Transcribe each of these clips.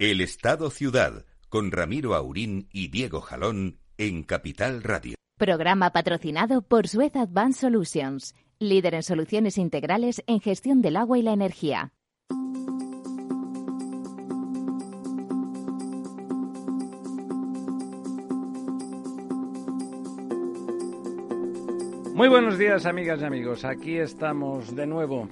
El Estado Ciudad, con Ramiro Aurín y Diego Jalón en Capital Radio. Programa patrocinado por Suez Advanced Solutions, líder en soluciones integrales en gestión del agua y la energía. Muy buenos días, amigas y amigos. Aquí estamos de nuevo.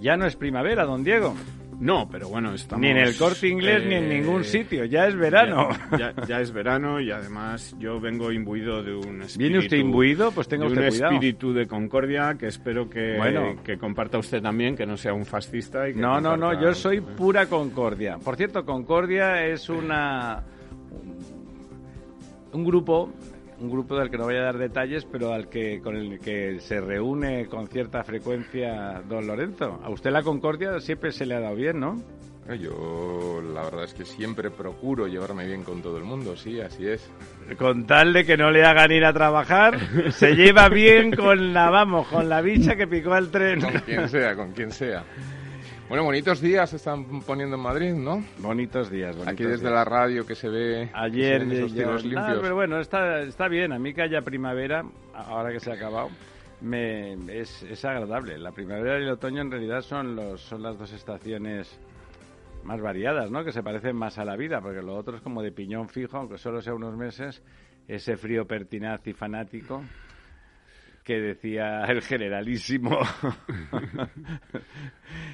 Ya no es primavera, don Diego. No, pero bueno, estamos... Ni en el corte inglés ni en eh, ningún sitio. Ya es verano. Ya, ya- ya es verano y además yo vengo imbuido de un espíritu... ¿Viene usted imbuido? Pues tenga de usted un cuidado. espíritu de concordia que espero que, Bueno. que comparta usted también, que no sea un fascista y que No, no, no, yo soy pura concordia. Por cierto, Concordia es una un grupo, un grupo del que no voy a dar detalles, pero al que con el que se reúne con cierta frecuencia don Lorenzo. A usted la Concordia siempre se le ha dado bien, ¿no? Eh, Yo la verdad es que siempre procuro llevarme bien con todo el mundo, sí, así es. Con tal de que no le hagan ir a trabajar, se lleva bien con la, vamos, con la bicha que picó al tren. Con quien sea, con quien sea. Bueno, bonitos días se están poniendo en Madrid, ¿no? Bonitos días, bonitos Aquí desde días. la radio que se ve, Ayer se esos Ah, limpios. pero bueno, está, está bien. A mí que haya primavera, ahora que se ha acabado, me, es, es agradable. La primavera y el otoño en realidad son, los, son las dos estaciones más variadas, ¿no? Que se parecen más a la vida, porque lo otro es como de piñón fijo, aunque solo sea unos meses, ese frío pertinaz y fanático que decía el generalísimo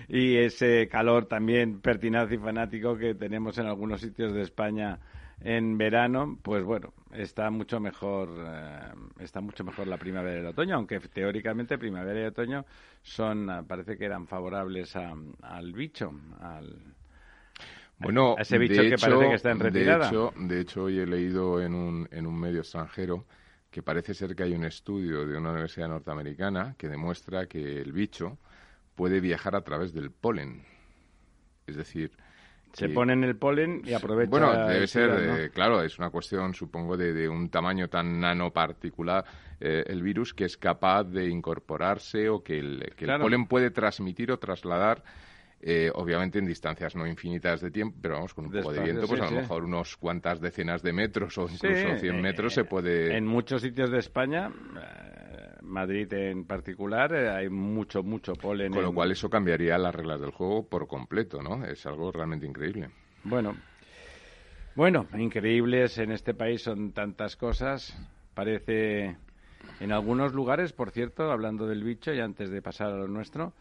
y ese calor también pertinaz y fanático que tenemos en algunos sitios de España en verano, pues bueno, está mucho mejor eh, está mucho mejor la primavera y el otoño, aunque teóricamente primavera y otoño son ah, parece que eran favorables a- al bicho, al Bueno, a ese bicho que hecho- parece que está en retirada. De hecho, de hecho, hoy he leído en un, en un medio extranjero que parece ser que hay un estudio de una universidad norteamericana que demuestra que el bicho puede viajar a través del polen. Es decir, se que- ponen el polen y aprovecha Bueno, debe ser, ciudad, ¿no? eh, claro, es una cuestión, supongo, de, de un tamaño tan nanoparticular eh, el virus que es capaz de incorporarse o que el, que el polen puede transmitir o trasladar, eh, obviamente en distancias no infinitas de tiempo, pero vamos, con un poco de viento, pues sí, a lo sí. mejor unos cuantas decenas de metros o Sí, incluso 100 eh, metros se puede... En muchos sitios de España, eh, Madrid en particular, eh, hay mucho, mucho polen. Con lo en- cual eso cambiaría las reglas del juego por completo, ¿no? Es algo realmente increíble. Bueno, bueno, increíbles en este país son tantas cosas. Parece, en algunos lugares, por cierto, hablando del bicho y antes de pasar a lo nuestro,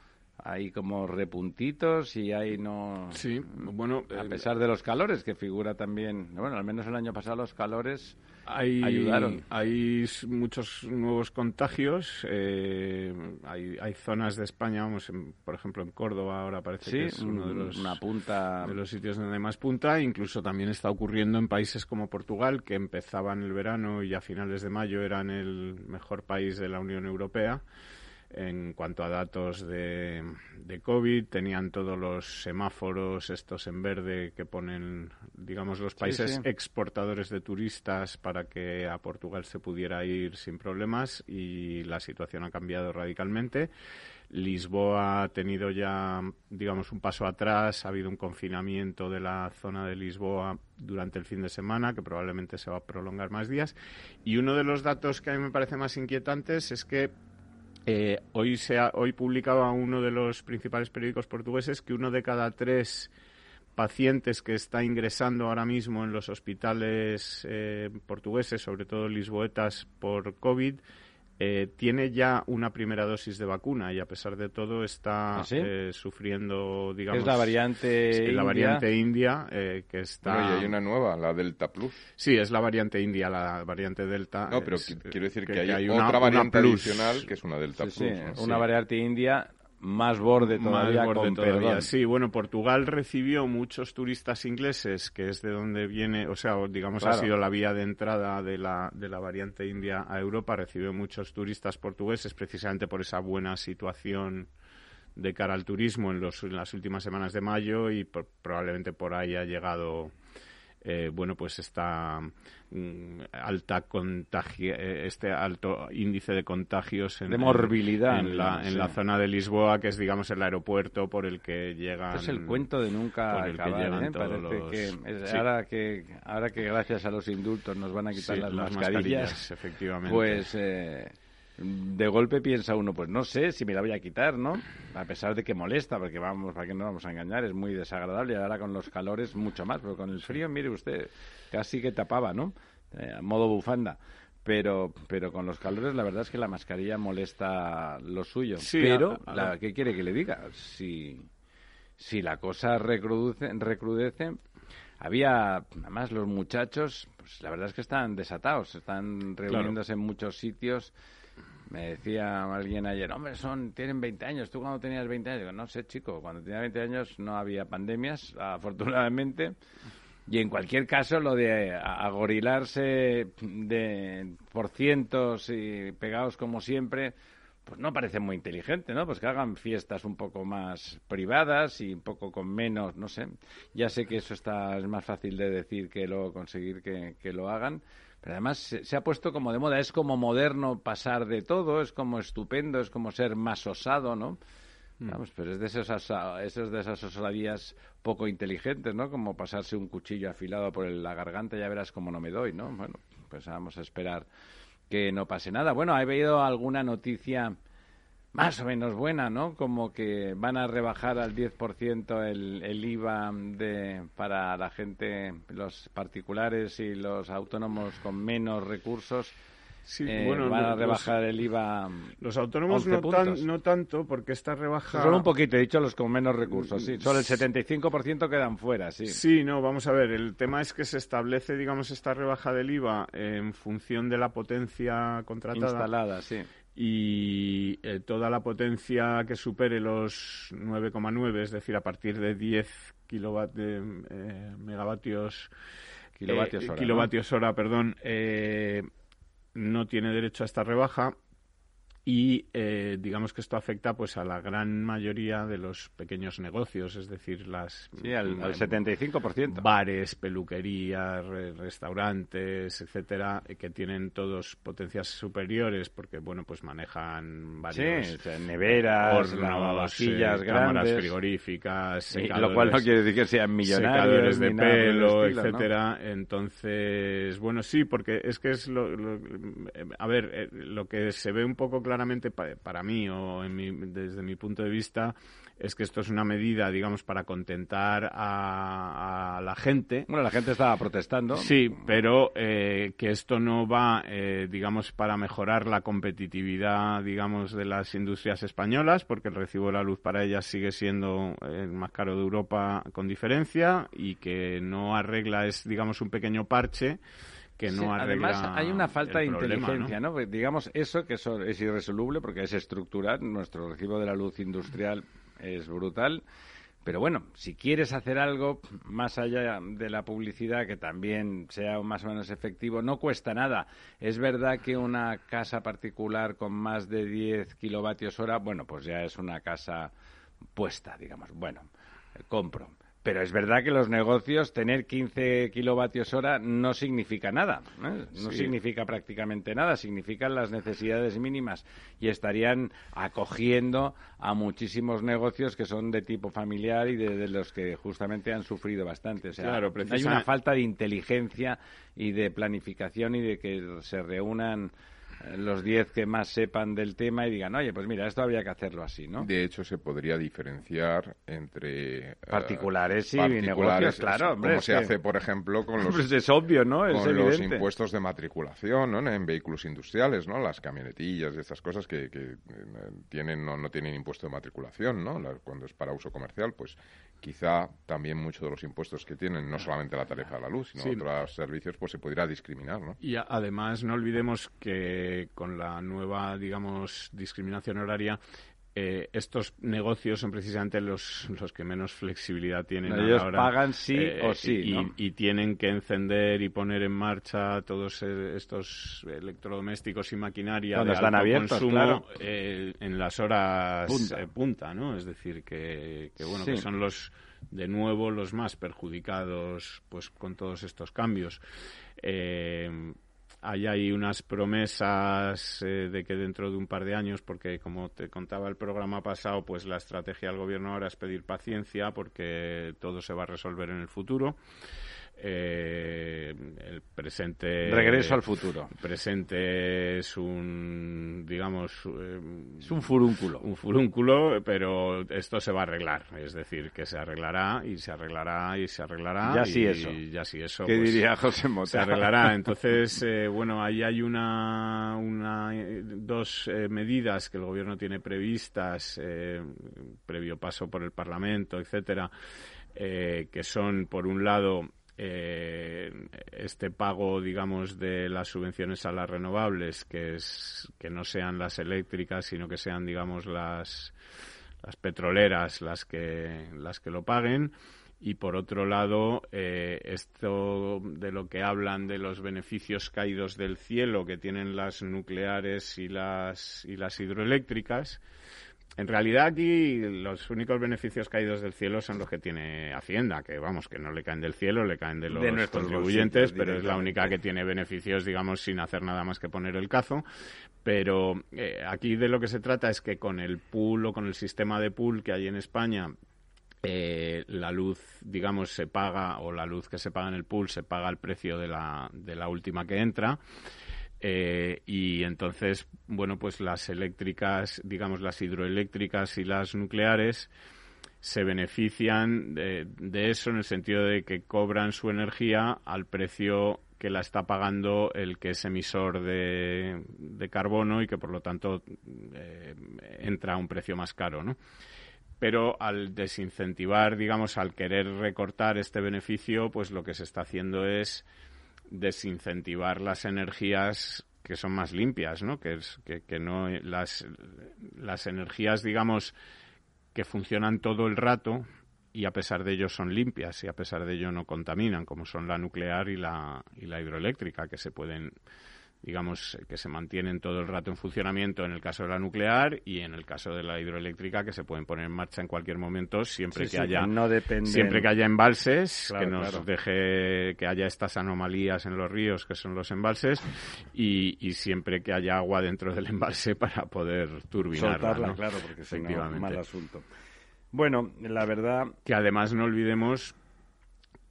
hay como repuntitos y hay no... Sí, bueno, A pesar de los calores, que figura también, bueno, al menos el año pasado los calores Hay, ayudaron. hay muchos nuevos contagios. eh, hay, hay zonas de España, vamos, en- por ejemplo en Córdoba ahora parece Sí, que es uno de los, una punta- de los sitios donde hay más punta. Incluso también está ocurriendo en países como Portugal, que empezaban el verano y a finales de mayo eran el mejor país de la Unión Europea. En cuanto a datos de, de COVID, tenían todos los semáforos estos en verde que ponen, digamos, los países sí. exportadores de turistas para que a Portugal se pudiera ir sin problemas y la situación ha cambiado radicalmente. Lisboa ha tenido ya, digamos, un paso atrás. Ha habido un confinamiento de la zona de Lisboa durante el fin de semana, que probablemente se va a prolongar más días. Y uno de los datos que a mí me parece más inquietantes es que eh, hoy, se ha, hoy publicaba uno de los principales periódicos portugueses que uno de cada tres pacientes que está ingresando ahora mismo en los hospitales eh, portugueses, sobre todo lisboetas, por COVID, eh, tiene ya una primera dosis de vacuna y a pesar de todo está ¿Ah, sí? eh, sufriendo, digamos... es la variante es la india. variante india eh, que está... Bueno, y hay una nueva, la Delta Plus. Sí, es la variante india, la variante delta. No, pero es- qui- quiero decir que, hay, una- otra una variante plus. adicional que es una Delta Sí, sí, Plus. ¿no? una variante india más borde todavía, Más borde con todavía. Sí, bueno, Portugal recibió muchos turistas ingleses, que es de donde viene, o sea, digamos, Claro. ha sido la vía de entrada de la, de la variante india a Europa. Recibió muchos turistas portugueses precisamente por esa buena situación de cara al turismo en, los, en las últimas semanas de mayo y por- probablemente por ahí ha llegado eh, bueno, pues esta mm, alta contagio, eh, este alto índice de contagios en, de morbilidad en, la, en la zona de Lisboa, que es, digamos, el aeropuerto por el que llegan. Es el cuento de nunca acabar, ¿eh? que ahora que ahora que gracias a los indultos nos van a quitar las, mascarillas, efectivamente. Pues de golpe piensa uno, pues no sé si me la voy a quitar, ¿no? A pesar de que molesta, porque vamos, para que no vamos a engañar, es muy desagradable. Y ahora con los calores mucho más, pero con el frío, mire usted, casi que tapaba, ¿no? Eh, a modo bufanda. Pero, pero con los calores la verdad es que la mascarilla molesta lo suyo. pero, la, ¿qué quiere que le diga? Si, si la cosa recrudece, recrudece, había, además los muchachos, pues la verdad es que están desatados, están reuniéndose en muchos sitios me decía alguien ayer, hombre, son, tienen 20 años. ¿Tú cuando tenías 20 años? Digo, no sé, chico, cuando tenía 20 años no había pandemias, afortunadamente. Y en cualquier caso, lo de agorilarse de, por cientos y pegados como siempre, pues no parece muy inteligente, ¿no? Pues que hagan fiestas un poco más privadas y un poco con menos, no sé. Ya sé que eso está, es más fácil de decir que luego conseguir que, que lo hagan pero además se, ha puesto como de moda, es como moderno pasar de todo, es como estupendo, es como ser más osado, ¿no? Mm. Vamos, pero es de esos, esos de esas osadías poco inteligentes, ¿no? Como pasarse un cuchillo afilado por la garganta, ya verás cómo no me doy, ¿no? Bueno, pues vamos a esperar que no pase nada. Bueno, he habido alguna noticia más o menos buena, ¿no? Como que van a rebajar al 10% el, el IVA de, para la gente, los particulares y los autónomos con menos recursos. Sí, eh, bueno, van a rebajar el IVA. Los autónomos no, no, tanto, porque esta rebaja. Solo un poquito, he dicho los con menos recursos, sí. Solo el 75% quedan fuera, sí. Sí, no, vamos a ver. El tema es que se establece, digamos, esta rebaja del IVA en función de la potencia contratada. Instalada, sí y eh, toda la potencia que supere los 9,9, es decir, a partir de 10 eh, megavatios kilovatios eh, hora, kilovatios hora perdón, no tiene derecho a esta rebaja y eh, digamos que esto afecta pues a la gran mayoría de los pequeños negocios, es decir, las sí, al, 75%. bares, peluquerías, restaurantes, etcétera, eh, que tienen todos potencias superiores porque bueno, pues manejan varios sí, neveras, lavavajillas, eh, cámaras frigoríficas, lo cual no quiere decir que sean millonarios, secadores de pelo, etcétera. Entonces, bueno, sí, porque es que es lo, a ver, lo que se ve un poco claro claramente para mí o desde mi punto de vista es que esto es una medida, digamos, para contentar a, la gente. Bueno, la gente estaba protestando. Sí, pero eh, que esto no va, eh, digamos, para mejorar la competitividad, digamos, de las industrias españolas, porque el recibo de la luz para ellas sigue siendo el más caro de Europa con diferencia y que no arregla, es, digamos, un pequeño parche que no Además, hay una falta de inteligencia, ¿no? Digamos, eso que eso es irresoluble porque es estructural. Nuestro recibo de la luz industrial es brutal. Pero bueno, si quieres hacer algo más allá de la publicidad que también sea más o menos efectivo, no cuesta nada. Es verdad que una casa particular con más de 10 kilovatios hora, bueno, pues ya es una casa puesta, digamos. Bueno, compro. Pero es verdad que los negocios, tener 15 kilovatios hora no significa nada. ¿eh? No significa prácticamente nada. Significan las necesidades mínimas. Y estarían acogiendo a muchísimos negocios que son de tipo familiar y de, los que justamente han sufrido bastante. O sea, hay una falta de inteligencia y de planificación y de que se reúnan los 10 que más sepan del tema y digan, oye, pues mira, esto habría que hacerlo así, ¿no? De hecho, se podría diferenciar entre... Eh, particulares y negocios, claro, hombre. Como se hace, por ejemplo, con los... Pues es obvio, ¿no? con los impuestos de matriculación, ¿no? En vehículos industriales, ¿no? Las camionetillas y estas cosas que, que eh, tienen, no, no tienen impuesto de matriculación, ¿no? Cuando es para uso comercial, pues quizá también muchos de los impuestos que tienen, no solamente la tarifa de la luz, sino otros servicios, pues se pudiera discriminar, ¿no? Y además no olvidemos que con la nueva, digamos, discriminación horaria, eh, estos negocios son precisamente los, los que menos flexibilidad tienen. ellos ahora, pagan sí eh, o sí. Y, tienen que encender y poner en marcha todos eh, estos electrodomésticos y maquinaria de están alto abiertos, consumo en las horas punta. ¿no? Es decir, que, bueno, que son los de nuevo los más perjudicados pues con todos estos cambios. Eh, hay ahí unas promesas eh, de que dentro de un par de años, porque como te contaba el programa pasado, pues la estrategia del gobierno ahora es pedir paciencia porque todo se va a resolver en el futuro. Eh, el presente regreso al futuro. presente es un digamos eh, es un furúnculo. un furúnculo pero esto se va a arreglar. Es decir que se arreglará y se arreglará y se arreglará ya y, sí eso. ya sí eso qué pues, diría José Mota se arreglará. Entonces eh, bueno ahí hay una, una dos medidas que el gobierno tiene previstas previo paso por el Parlamento etcétera que son por un lado eh, este pago, digamos, de las subvenciones a las renovables, que, es, que no sean las eléctricas, sino que sean, digamos, las, las petroleras las que, las que lo paguen. Y por otro lado, eh, esto de lo que hablan de los beneficios caídos del cielo que tienen las nucleares y las, y las hidroeléctricas, en realidad aquí los únicos beneficios caídos del cielo son los que tiene Hacienda, que vamos, que no le caen del cielo, le caen de los contribuyentes, pero es la única que tiene beneficios, digamos, sin hacer nada más que poner el cazo. Pero eh, aquí de lo que se trata es que con el pool o con el sistema de pool que hay en España, eh, la luz, digamos, se paga, o la luz que se paga en el pool se paga al precio de la, de la última que entra. Eh, y entonces, bueno, pues las eléctricas, digamos las hidroeléctricas y las nucleares se benefician de, eso en el sentido de que cobran su energía al precio que la está pagando el que es emisor de, carbono y que por lo tanto eh, entra a un precio más caro, ¿no? Pero al desincentivar, digamos, al querer recortar este beneficio, pues lo que se está haciendo es desincentivar las energías que son más limpias, ¿no? Que, es, que, no las, las energías, digamos, que funcionan todo el rato y a pesar de ello son limpias y a pesar de ello no contaminan, como son la nuclear y la, y la hidroeléctrica, que se pueden digamos, que se mantienen todo el rato en funcionamiento en el caso de la nuclear y en el caso de la hidroeléctrica que se pueden poner en marcha en cualquier momento siempre que haya no siempre que haya embalses que nos deje que haya estas anomalías en los ríos que son los embalses y, y siempre que haya agua dentro del embalse para poder turbinarla Soltarla, claro porque si no mal asunto. Bueno la verdad que además no olvidemos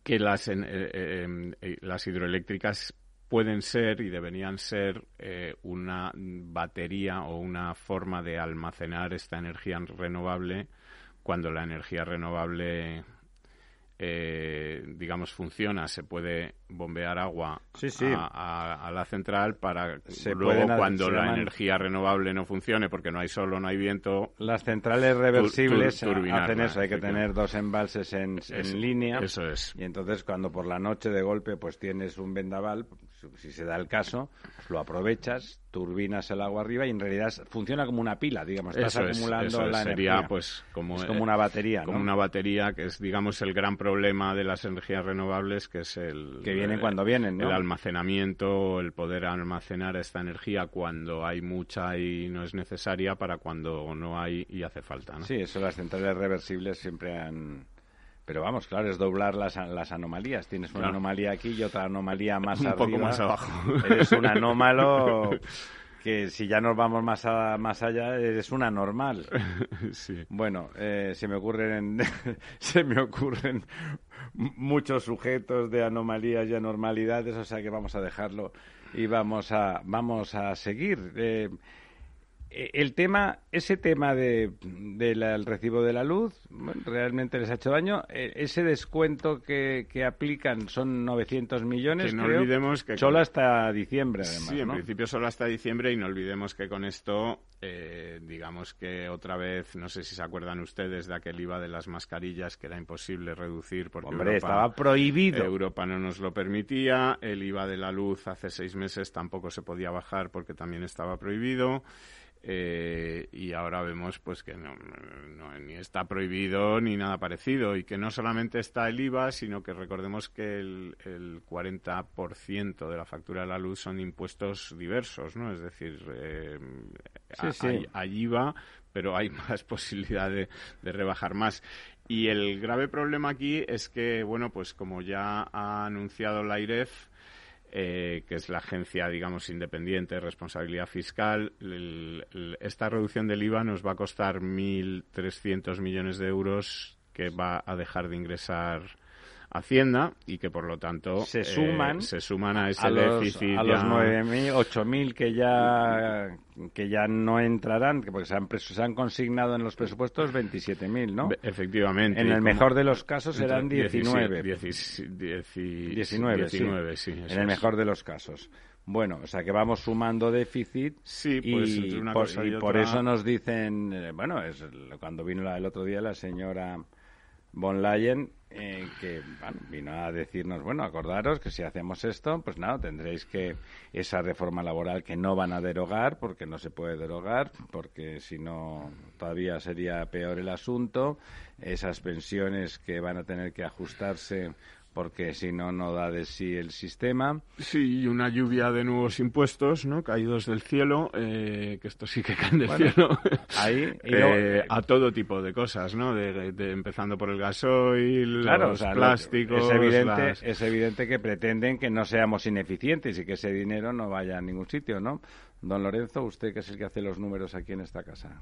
que las, eh, eh, eh, las hidroeléctricas pueden ser y deberían ser eh, una batería o una forma de almacenar esta energía renovable cuando la energía renovable eh, digamos, funciona, se puede bombear agua A, la central para luego cuando la energía renovable no funcione porque no hay sol o no hay viento. Las centrales reversibles hacen eso, hay que tener dos embalses en, línea. Eso es. Y entonces cuando por la noche de golpe pues tienes un vendaval, si se da el caso, lo aprovechas, turbinas el agua arriba y en realidad funciona como una pila, digamos, estás acumulando la energía. pues como, es como una batería, Como una batería que es, digamos, el gran problema de las energías renovables, que es el... Que vienen cuando vienen, ¿no? El almacenamiento, el poder almacenar esta energía cuando hay mucha y no es necesaria para cuando no hay y hace falta, ¿no? Sí, eso las centrales reversibles siempre han pero vamos, claro, es doblar las, las anomalías. Tienes una anomalía aquí y otra anomalía más Un poco más abajo. Eres un anómalo que si ya nos vamos más, más allá, eres una normal. Sí. Bueno, eh, se me ocurren se me ocurren muchos sujetos de anomalías y anormalidades, o sea que vamos a dejarlo y vamos a vamos a seguir. Eh, el tema, ese tema de, del recibo de la luz, realmente les ha hecho daño. Eh, ese descuento que, que aplican son 900 millones. no olvidemos que solo hasta diciembre, además. Sí, en principio solo hasta diciembre y no olvidemos que con esto, eh, digamos que otra vez, no sé si se acuerdan ustedes de aquel IVA de las mascarillas que era imposible reducir porque Hombre, estaba prohibido. Europa no nos lo permitía. El IVA de la luz hace seis meses tampoco se podía bajar porque también estaba prohibido. Eh, y ahora vemos pues que no, ni está prohibido ni nada parecido. Y que no solamente está el IVA sino que recordemos que el, el 40% de la factura de la luz son impuestos diversos no es decir eh, Hay, IVA pero hay más posibilidad de, de rebajar más. Y el grave problema aquí es que bueno pues como ya ha anunciado la IREF eh, que es la agencia, digamos, independiente de responsabilidad fiscal. esta reducción del IVA nos va a costar 1.300 millones de euros que va a dejar de ingresar Hacienda y que por lo tanto se suman, eh, se suman a ese déficit a los 9.000, 8.000 que ya que ya no entrarán, porque se han, se han consignado en los presupuestos 27.000, ¿no? Efectivamente. En el mejor de los casos serán 19. 19, sí. en el mejor de los casos. Bueno, o sea que vamos sumando déficit sí, pues, y, por, y por, eso nos dicen, eh, bueno, es cuando vino el otro día la señora von Leyen eh, que vino a decirnos, bueno, acordaros que si hacemos esto, pues nada, tendréis que esa reforma laboral que no van a derogar, porque no se puede derogar, porque si no todavía sería peor el asunto, esas pensiones que van a tener que ajustarse porque si no, no da de sí el sistema. Sí, y una lluvia de nuevos impuestos, ¿no? Caídos del cielo, eh, que esto sí que caen del cielo. Ahí, eh, a todo tipo de cosas, ¿no? De, empezando por el gasoil, los plásticos... Es evidente, es evidente que pretenden que no seamos ineficientes y que ese dinero no vaya a ningún sitio, ¿no? Don Lorenzo, usted que es el que hace los números aquí en esta casa.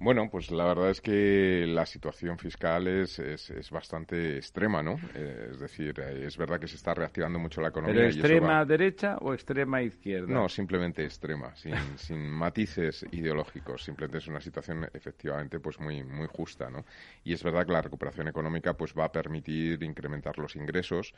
Bueno, pues la verdad es que la situación fiscal es, es, bastante extrema, ¿no? Eh, es decir, eh, es verdad que se está reactivando mucho la economía. ¿Pero extrema derecha o extrema izquierda? No, simplemente extrema, sin, sin matices ideológicos. Simplemente es una situación efectivamente pues muy, muy justa, ¿no? Y es verdad que la recuperación económica pues va a permitir incrementar los ingresos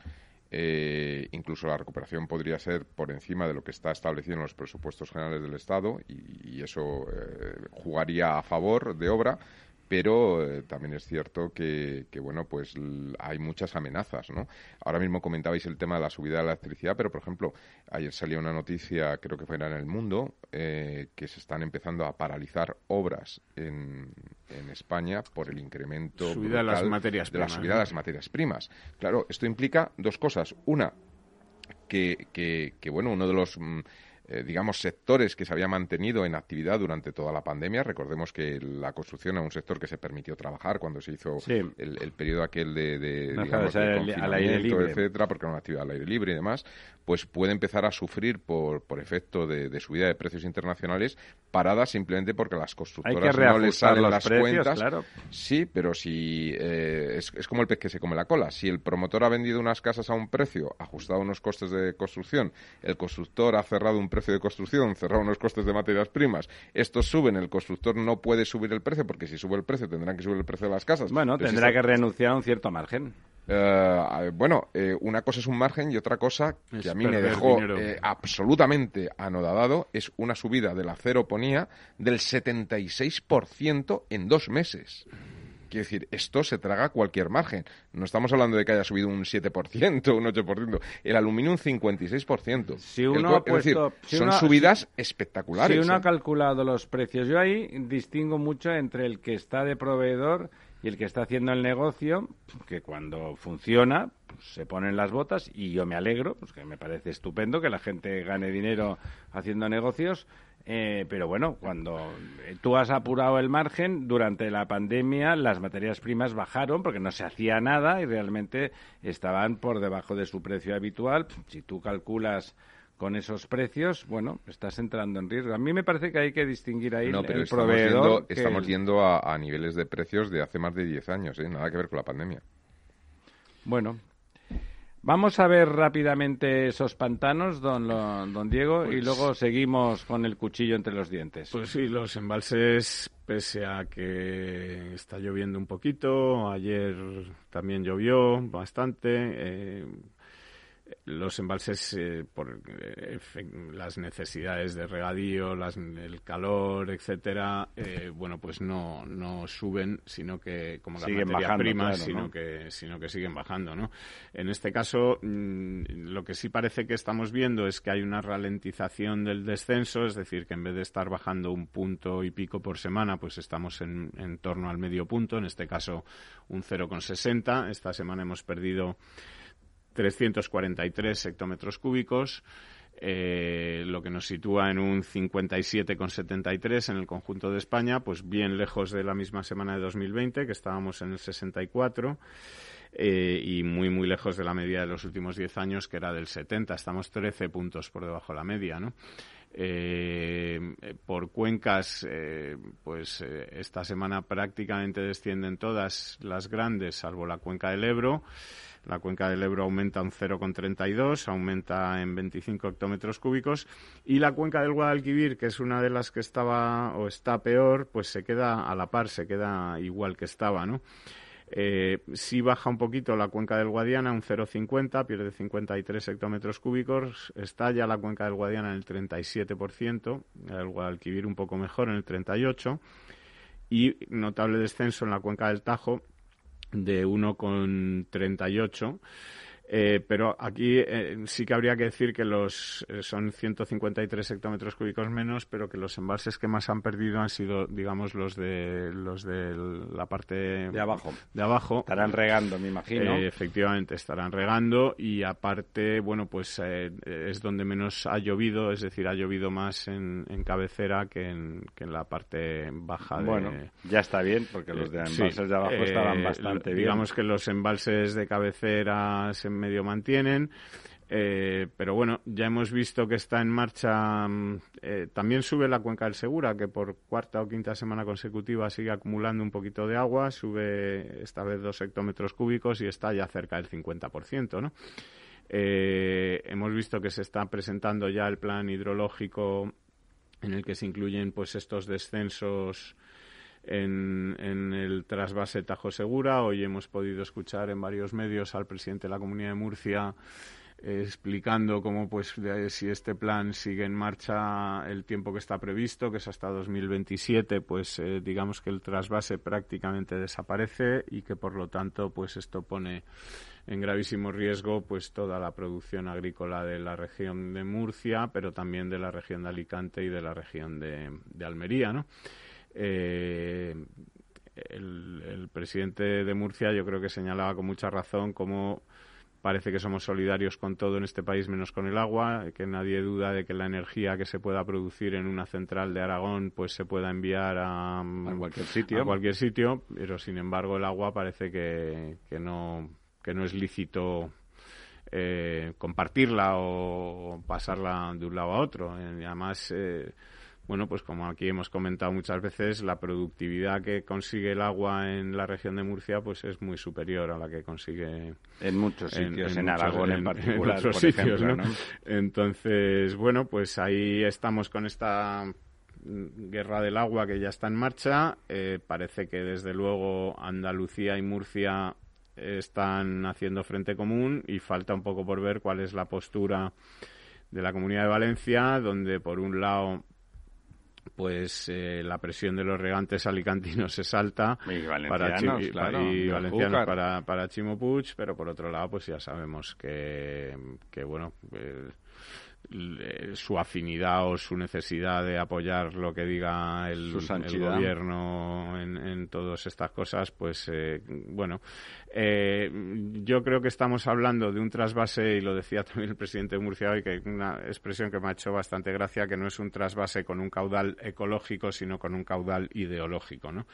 eh, incluso la recuperación podría ser por encima de lo que está establecido en los presupuestos generales del Estado y, eso eh, jugaría a favor de obra pero eh, también es cierto que, bueno pues hay muchas amenazas no ahora mismo comentabais el tema de la subida de la electricidad pero por ejemplo ayer salió una noticia creo que fue en el mundo eh, que se están empezando a paralizar obras en, en España por el incremento subida de las materias de la subida de las materias primas. Claro esto implica dos cosas. Una que, que, que bueno uno de los mm, eh, digamos, sectores que se había mantenido en actividad durante toda la pandemia. Recordemos que la construcción era un sector que se permitió trabajar cuando se hizo el, periodo aquel de, de, digamos, al aire libre. etcétera, porque era una actividad al aire libre y demás, pues puede empezar a sufrir por, por efecto de, subida de precios internacionales paradas simplemente porque las constructoras no les salen las cuentas. Sí, pero si eh, es, es como el pez que se come la cola. Si el promotor ha vendido unas casas a un precio ajustado a unos costes de construcción, el constructor ha cerrado un precio de construcción, cerrado unos costes de materias primas, estos suben, el constructor no puede subir el precio porque si sube el precio tendrán que subir el precio de las casas. Bueno, tendrá que renunciar a un cierto margen. Eh, bueno, eh, una cosa es un margen y otra cosa que a mí me dejó eh, absolutamente anodadado es una subida de la ceroponía del 76% en dos meses. Quiero decir, esto se traga cualquier margen. No estamos hablando de que haya subido un 7%, un 8%. El aluminio un 56%. Si uno ha puesto, son subidas espectaculares. Si uno ha ¿eh? calculado los precios, yo ahí distingo mucho entre el que está de proveedor y el que está haciendo el negocio, que cuando funciona pues, se ponen las botas y yo me alegro, pues que me parece estupendo que la gente gane dinero haciendo negocios, eh, pero bueno, cuando eh, tú has apurado el margen, durante la pandemia las materias primas bajaron porque no se hacía nada y realmente estaban por debajo de su precio habitual. Si tú calculas con esos precios, bueno, estás entrando en riesgo. A mí me parece que hay que distinguir ahí no, pero el estamos proveedor. estamos yendo a, niveles de precios de hace más de 10 años, ¿eh? nada que ver con la pandemia. Bueno, Vamos a ver rápidamente esos pantanos, don, don Diego, y pues luego seguimos con el cuchillo entre los dientes. Pues sí, los embalses, pese a que está lloviendo un poquito, ayer también llovió bastante. Eh, los embalses eh, por eh, las necesidades de regadío, el calor, etcétera, eh, bueno, pues no, no suben, sino que como la materia prima, sino que sino que siguen bajando, ¿no? En este caso, mm, lo que sí parece que estamos viendo es que hay una ralentización del descenso, es decir, que en vez de estar bajando un punto y pico por semana, pues estamos en, en torno al medio punto, en este caso un 0,60. Esta semana hemos perdido 343 hectómetros cúbicos, eh, lo que nos sitúa en un 57,73 en el conjunto de España, pues bien lejos de la misma semana de 2020, que estábamos en el 64. Eh, y muy, muy lejos de la media de los últimos 10 años, que era del 70. Estamos 13 puntos por debajo de la media, ¿no? Eh, por cuencas, pues esta semana prácticamente descienden todas las grandes, salvo la cuenca del Ebro. La cuenca del Ebro aumenta un 0,32, aumenta en 25 hectómetros cúbicos. Y la cuenca del Guadalquivir, que es una de las que estaba o está peor, pues se queda a la par, se queda igual que estaba, ¿no? Eh, sí baja un poquito la cuenca del Guadiana, un 0,50, pierde 53 hectómetros cúbicos. Está ya la cuenca del Guadiana en el 37%, el Guadalquivir un poco mejor en el 38%. Y notable descenso en la cuenca del Tajo, de 1,38 eh, pero aquí eh, sí que habría que decir que los eh, son 153 hectómetros cúbicos menos, pero que los embalses que más han perdido han sido, digamos, los de los de la parte de abajo. De abajo. Estarán regando, me imagino. efectivamente, estarán regando y aparte, bueno, pues es donde menos ha llovido, es decir, ha llovido más en, cabecera que en, que en la parte baja. Bueno, ya está bien, porque los de embalses de abajo estaban bastante bien. Digamos que los embalses de cabecera se medio mantienen. Eh, pero bueno, ya hemos visto que está en marcha. Mm, eh, también sube la cuenca del Segura, que por cuarta o quinta semana consecutiva sigue acumulando un poquito de agua. Sube esta vez dos hectómetros cúbicos y está ya cerca del 50%. ¿no? Eh, hemos visto que se está presentando ya el plan hidrológico en el que se incluyen pues estos descensos en, el trasvase Tajo Segura. Hoy hemos podido escuchar en varios medios al presidente de la Comunidad de Murcia eh, explicando cómo, pues, si este plan sigue en marcha el tiempo que está previsto, que es hasta 2027, pues, eh, digamos que el trasvase prácticamente desaparece y que, por lo tanto, pues, esto pone en gravísimo riesgo pues toda la producción agrícola de la región de Murcia, pero también de la región de Alicante y de la región de Almería, ¿no? Eh, el, presidente de Murcia yo creo que señalaba con mucha razón cómo parece que somos solidarios con todo en este país menos con el agua, que nadie duda de que la energía que se pueda producir en una central de Aragón pues se pueda enviar a, cualquier sitio, cualquier sitio, pero sin embargo el agua parece que, que no que no es lícito eh, compartirla o pasarla de un lado a otro. Además eh, bueno, pues como aquí hemos comentado muchas veces, la productividad que consigue el agua en la región de Murcia pues es muy superior a la que consigue en muchos sitios, en, Aragón en, particular, otros sitios, ¿no? Entonces, bueno, pues ahí estamos con esta guerra del agua que ya está en marcha. Eh, parece que desde luego Andalucía y Murcia están haciendo frente común y falta un poco por ver cuál es la postura de la Comunidad de Valencia, donde por un lado pues eh, la presión de los regantes alicantinos se salta para, para, para Chimo Puig, pero por otro lado pues ya sabemos que, que bueno eh, su afinidad o su necesidad de apoyar lo que diga el, gobierno en, en, todas estas cosas, pues eh, bueno, eh, yo creo que estamos hablando de un trasvase, y lo decía también el presidente de Murcia hoy, que una expresión que me ha hecho bastante gracia, que no es un trasvase con un caudal ecológico, sino con un caudal ideológico, ¿no?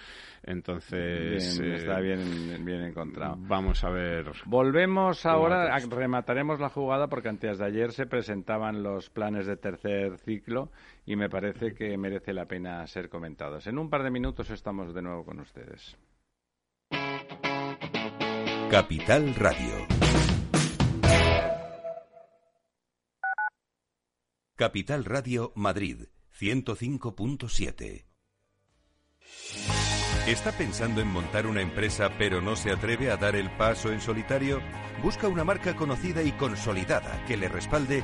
Entonces... está eh, bien, bien encontrado. Vamos a ver. Volvemos ahora, remataremos la jugada porque antes de ayer se presentaban los planes de tercer ciclo y me parece que merece la pena ser comentados. En un par de minutos estamos de nuevo con ustedes. Capital Radio. Capital Radio Madrid 105.7. ¿Está pensando en montar una empresa pero no se atreve a dar el paso en solitario? ¿Busca una marca conocida y consolidada que le respalde?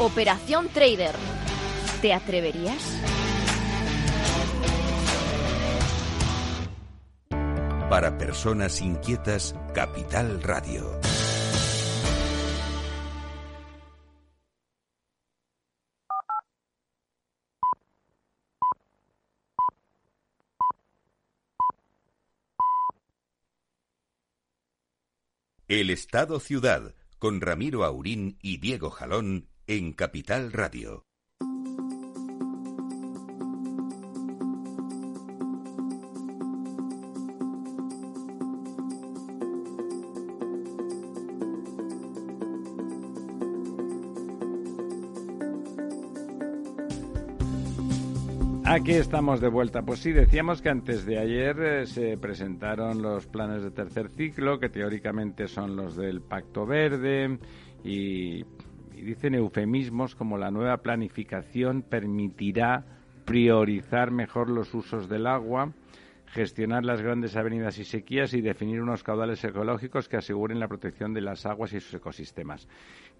Operación Trader. ¿Te atreverías? Para personas inquietas, Capital Radio. El Estado Ciudad, con Ramiro Aurín y Diego Jalón en Capital Radio. Aquí estamos de vuelta. Pues sí, decíamos que antes de ayer eh, se presentaron los planes de tercer ciclo, que teóricamente son los del Pacto Verde, y, y dicen eufemismos como la nueva planificación permitirá priorizar mejor los usos del agua, gestionar las grandes avenidas y sequías y definir unos caudales ecológicos que aseguren la protección de las aguas y sus ecosistemas.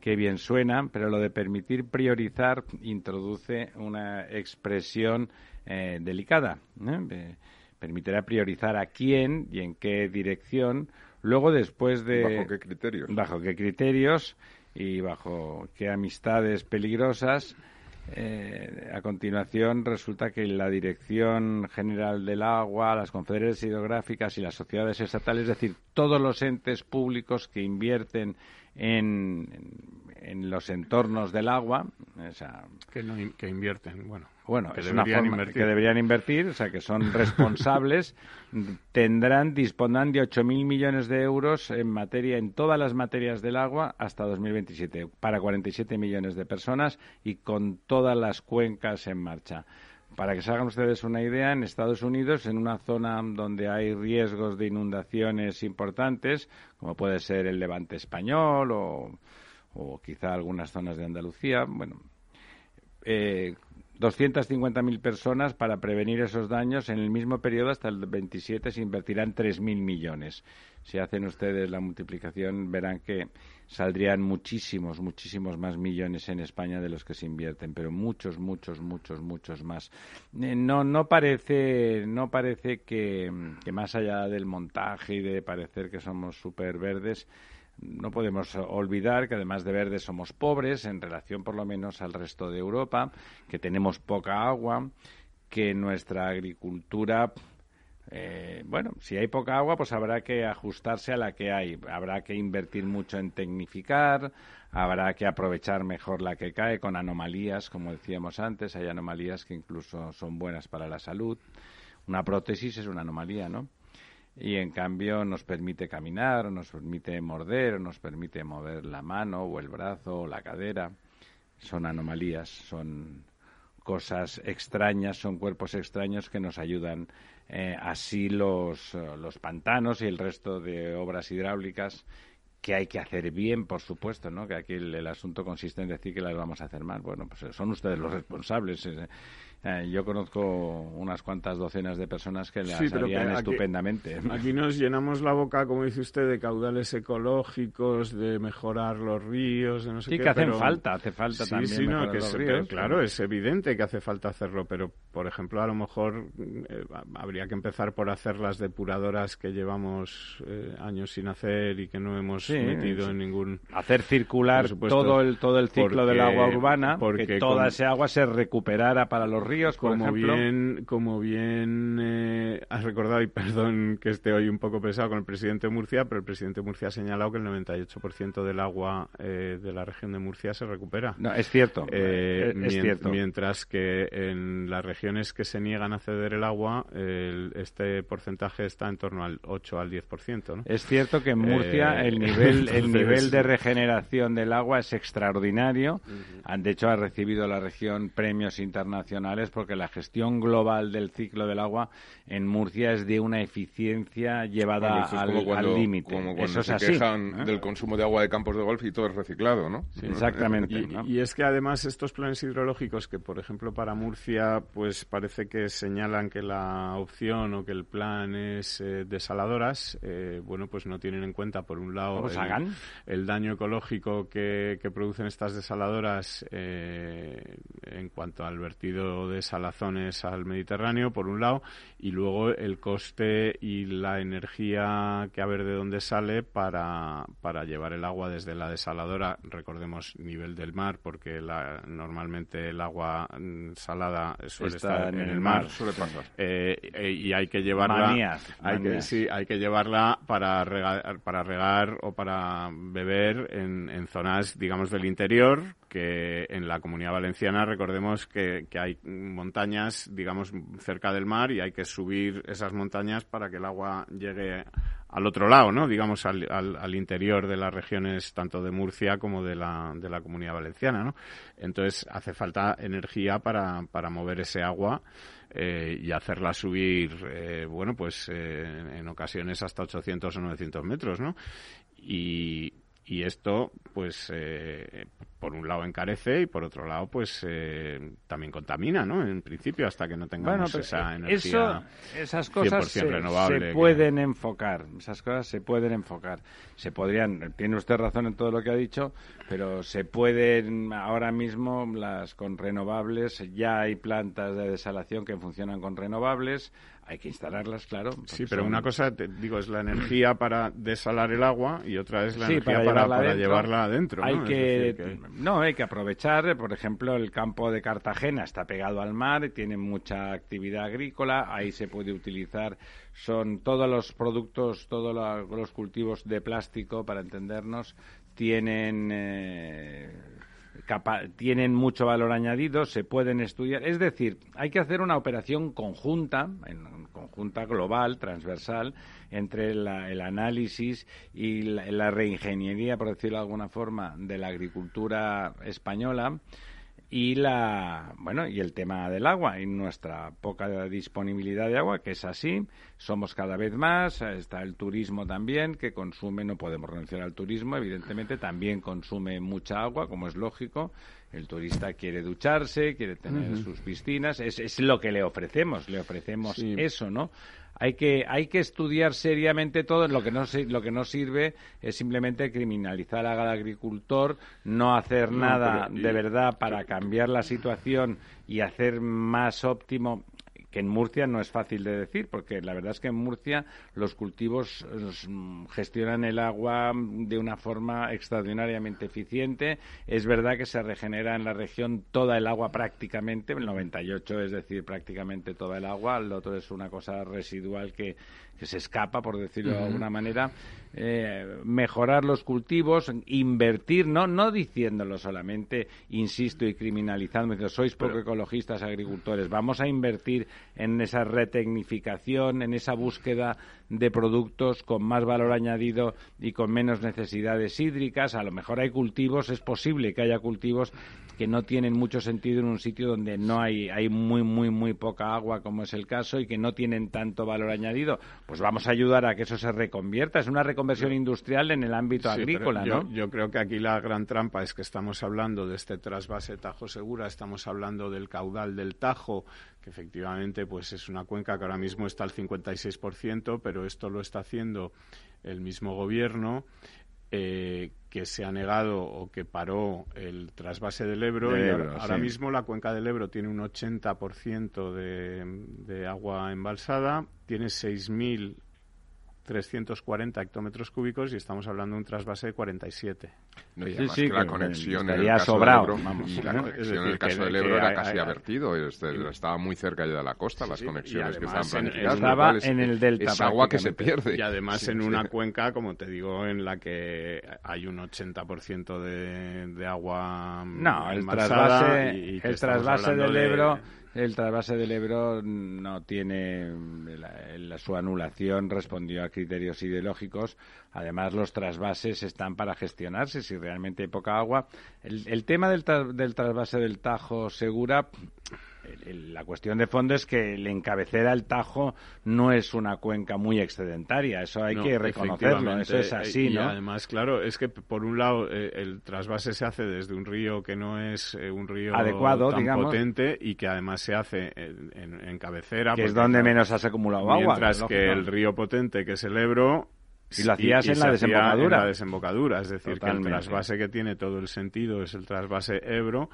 Qué bien suena, pero lo de permitir priorizar introduce una expresión eh, delicada. ¿eh? permitirá priorizar a quién y en qué dirección. Luego, después de. ¿Bajo qué criterios? Bajo qué criterios y bajo qué amistades peligrosas. Eh, a continuación, resulta que la Dirección General del Agua, las confederaciones hidrográficas y las sociedades estatales, es decir, todos los entes públicos que invierten en, en los entornos del agua, que, no, que invierten, bueno. Bueno, que es una forma invertir. que deberían invertir, o sea, que son responsables, tendrán, dispondrán de 8.000 millones de euros en materia, en todas las materias del agua hasta 2027, para 47 millones de personas y con todas las cuencas en marcha. Para que se hagan ustedes una idea, en Estados Unidos, en una zona donde hay riesgos de inundaciones importantes, como puede ser el Levante español o, o quizá algunas zonas de Andalucía, bueno, eh, 250.000 personas para prevenir esos daños. En el mismo periodo, hasta el 27, se invertirán 3.000 millones. Si hacen ustedes la multiplicación, verán que saldrían muchísimos, muchísimos más millones en España de los que se invierten, pero muchos, muchos, muchos, muchos más. Eh, no, no parece, no parece que, que más allá del montaje y de parecer que somos súper verdes, no podemos olvidar que además de verdes somos pobres en relación por lo menos al resto de Europa, que tenemos poca agua, que nuestra agricultura eh, bueno, si hay poca agua, pues habrá que ajustarse a la que hay. Habrá que invertir mucho en tecnificar, habrá que aprovechar mejor la que cae con anomalías, como decíamos antes. Hay anomalías que incluso son buenas para la salud. Una prótesis es una anomalía, ¿no? Y en cambio nos permite caminar, nos permite morder, nos permite mover la mano o el brazo o la cadera. Son anomalías, son cosas extrañas, son cuerpos extraños que nos ayudan. Eh, así los, eh, los pantanos y el resto de obras hidráulicas que hay que hacer bien, por supuesto, ¿no? Que aquí el, el asunto consiste en decir que las vamos a hacer mal. Bueno, pues son ustedes los responsables. Eh, yo conozco unas cuantas docenas de personas que las Sí, harían aquí- estupendamente. Aquí nos llenamos la boca, como dice usted, de caudales ecológicos, de mejorar los ríos, de no sé Sí, qué, que hacen pero- falta, hace falta Sí, también sí, no, mejorar que los se- ríos. claro, es evidente que hace falta hacerlo, pero, por ejemplo, a lo mejor eh, habría que empezar por hacer las depuradoras que llevamos eh, años sin hacer y que no hemos Sí, metido sí. en ningún... hacer circular supuesto, todo el todo el ciclo del agua urbana, porque que toda con- esa agua se recuperara para los ríos, por como ejemplo. Bien, como bien eh, has recordado, y perdón que esté hoy un poco pesado con el presidente de Murcia, pero el presidente de Murcia ha señalado que el 98% del agua eh, de la región de Murcia se recupera. No, es cierto, Eh, es, cierto. Mientras que en las regiones que se niegan a ceder el agua, el- este porcentaje está en torno al 8 al 10%. ¿no? Es cierto que en Murcia el nivel el nivel de regeneración del agua es extraordinario. Han- De hecho, ha recibido la región premios internacionales porque la gestión global del ciclo del agua en Murcia es de una eficiencia llevada Bueno, al límite. Como cuando Eso es se así. quejan ¿eh? del consumo de agua de campos de golf y todo es reciclado, ¿no? Exactamente. Y, ¿no? y es que además estos planes hidrológicos que, por ejemplo, para Murcia, pues parece que señalan que la opción o que el plan es eh, desaladoras, eh, bueno, pues no tienen en cuenta, por un lado, Pues el, hagan. el daño ecológico que, que producen estas desaladoras en cuanto al vertido de salazones al Mediterráneo, por un lado, y luego el coste y la energía que a ver de dónde sale para, para llevar el agua desde la desaladora, recordemos nivel del mar, porque la, normalmente el agua mm, salada suele Está estar en en, el mar. mar. Suele pasar. Eh, eh, y hay que llevarla Manías, hay que, sí, hay que llevarla para regar, para regar o para beber en, en zonas digamos del interior que en la comunidad valenciana recordemos que, que hay montañas digamos cerca del mar y hay que subir esas montañas para que el agua llegue al otro lado, ¿no? Digamos al, al, al interior de las regiones tanto de Murcia como de la, de la comunidad valenciana, ¿no? Entonces hace falta energía para, para mover ese agua eh, y hacerla subir, eh, bueno, pues eh, en ocasiones hasta 800 o 900 metros, ¿no? Y, y esto, pues, por un lado encarece y por otro lado, pues, eh, también contamina, ¿no? En principio, hasta que no tengamos esa eh, energía. eso, esas cosas 100% se, renovable se que- pueden enfocar. Esas cosas se pueden enfocar. Se podrían, tiene usted razón en todo lo que ha dicho, pero se pueden ahora mismo las con renovables. Ya hay plantas de desalación que funcionan con renovables. Hay que instalarlas, claro. Sí, pero son- una cosa, te digo, es la energía para desalar el agua y otra es la Sí, energía para llevarla para adentro. llevarla adentro. Hay ¿no? Es que, decir, que- no, hay que aprovechar, por ejemplo, el campo de Cartagena está pegado al mar, tiene mucha actividad agrícola, ahí se puede utilizar, son todos los productos, todos los cultivos de plástico, para entendernos, tienen eh, tienen mucho valor añadido, se pueden estudiar. Es decir, hay que hacer una operación conjunta, en- conjunta global, transversal, entre la- el análisis y la, la reingeniería, por decirlo de alguna forma, de la agricultura española y la bueno y el tema del agua y nuestra poca disponibilidad de agua que es así. Somos cada vez más está el turismo también que consume no podemos renunciar al turismo evidentemente también consume mucha agua como es lógico. El turista quiere ducharse quiere tener sus piscinas es, es lo que le ofrecemos le ofrecemos Sí. eso no hay que hay que estudiar seriamente todo. Lo que no lo que no sirve es simplemente criminalizar al agricultor no hacer No, nada pero- y- de verdad para cambiar la situación y hacer más óptimo en Murcia no es fácil de decir, porque la verdad es que en Murcia los cultivos eh, gestionan el agua de una forma extraordinariamente eficiente. Es verdad que se regenera en la región toda el agua prácticamente, el 98 es decir, prácticamente toda el agua, el otro es una cosa residual que, que se escapa, por decirlo de alguna manera. Eh, mejorar los cultivos, invertir, no, no diciéndolo solamente, insisto, y criminalizando, diciendo, sois poco ecologistas agricultores, vamos a invertir en esa retecnificación, en esa búsqueda de productos con más valor añadido y con menos necesidades hídricas. A lo mejor hay cultivos, es posible que haya cultivos que no tienen mucho sentido en un sitio donde no hay, hay muy, muy, muy poca agua, como es el caso, y que no tienen tanto valor añadido. Pues vamos a ayudar a que eso se reconvierta. Es una reconversión industrial en el ámbito Sí, agrícola, yo, ¿no? Yo creo que aquí la gran trampa es que estamos hablando de este trasvase Tajo Segura, estamos hablando del caudal del Tajo, que efectivamente pues es una cuenca que ahora mismo está al 56%, pero esto lo está haciendo el mismo gobierno. eh, que se ha negado o que paró el trasvase del Ebro y Ebro, ahora, mismo la cuenca del Ebro tiene un 80% de, de agua embalsada, tiene 6.000 340 hectómetros cúbicos y estamos hablando de un trasvase de 47. No, y Sí, sí, que la que conexión en el caso sobrado, del Ebro, vamos, y la ¿no? conexión Es en decir, el caso que- del que Ebro era hay- casi hay- avertido, este, estaba muy cerca ya de la costa, las Sí, conexiones y que estaban en- planificadas. estaba es- en el delta, Es agua que se pierde. Y además Sí, en sí. una cuenca, como te digo, en la que hay un 80% de, de agua No, el trasvase, y- y el trasvase del de- Ebro, el trasvase del Ebro no tiene la- su anulación respondió a criterios ideológicos. Además, los trasvases están para gestionarse si realmente hay poca agua. El, el tema del, tra- del trasvase del Tajo Segura la cuestión de fondo es que el encabecera el Tajo no es una cuenca muy excedentaria, eso hay No, que reconocerlo, eso es así, y ¿no? además, claro, es que por un lado eh, el trasvase se hace desde un río que no es eh, un río Adecuado, tan digamos. potente y que además se hace en, en- en cabecera. que es donde menos has acumulado agua. Mientras lógico. que el río potente, que es el Ebro, Y lo hacías en la desembocadura. en la desembocadura, es decir, Totalmente. que el trasvase que tiene todo el sentido es el trasvase Ebro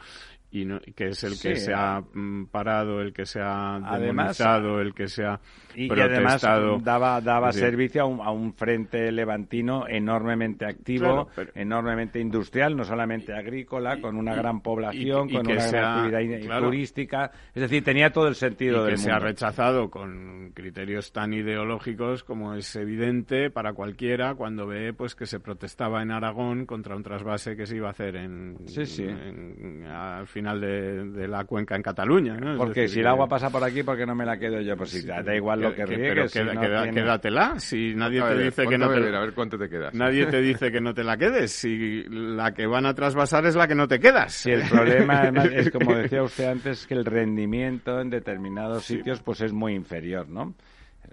y no- que es el que se ha mm, parado, el que se ha Además, demonizado, el que se ha Y, y además protestado. daba, daba servicio a un, a un frente levantino enormemente activo, Claro, pero- enormemente industrial, no solamente agrícola, con una gran población, con que una gran actividad claro. turística. Es decir, tenía todo el sentido y que del se ha rechazado con criterios tan ideológicos como es evidente para cualquiera cuando ve pues que se protestaba en Aragón contra un trasvase que se iba a hacer en, Sí, sí. en- al final de, de la cuenca en Cataluña ¿no? Porque decir, si el agua pasa por aquí, ¿por qué no me la quedo yo? Pues si Sí, da igual lo que que- riegues. pero si queda- no queda- tiene- quédatela si nadie te dice que no te beber, a ver cuánto te quedas. nadie te dice que no te la quedes si la que van a trasvasar es la que no te quedas Si el problema además, es como decía usted antes que el rendimiento en determinados sitios pues es muy inferior, ¿no?